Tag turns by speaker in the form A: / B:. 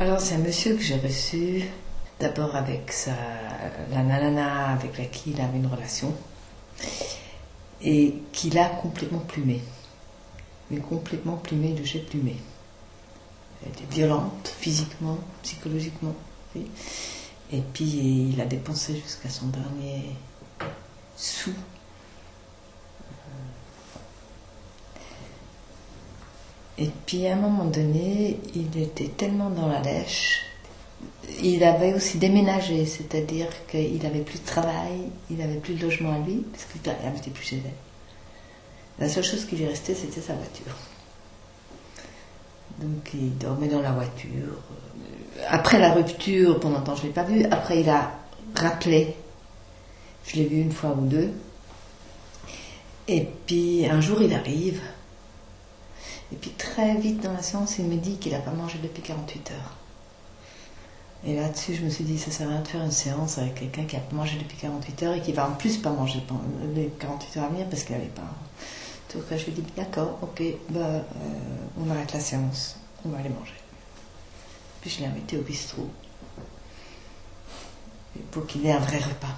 A: Alors c'est un monsieur que j'ai reçu d'abord avec sa, la nanana avec laquelle il avait une relation et qu'il a complètement plumé. Mais complètement plumé de chez plumé. Elle était violente physiquement, psychologiquement. Et puis il a dépensé jusqu'à son dernier sou. Et puis à un moment donné, il était tellement dans la lèche. Il avait aussi déménagé, c'est-à-dire qu'il n'avait plus de travail, il n'avait plus de logement à lui, parce qu'il n'habitait plus chez elle. La seule chose qui lui restait, c'était sa voiture. Donc il dormait dans la voiture. Après la rupture, pendant longtemps je ne l'ai pas vu. Après il a rappelé. Je l'ai vu une fois ou deux. Et puis un jour il arrive. Et puis très vite dans la séance, il me dit qu'il n'a pas mangé depuis 48 heures. Et là-dessus, je me suis dit, ça sert à rien de faire une séance avec quelqu'un qui a mangé depuis 48 heures et qui va en plus pas manger les 48 heures à venir parce qu'il n'avait pas. Donc je lui ai dit, d'accord, ok, bah, euh, on arrête la séance, on va aller manger. Puis je l'ai invité au bistrot pour qu'il ait un vrai repas.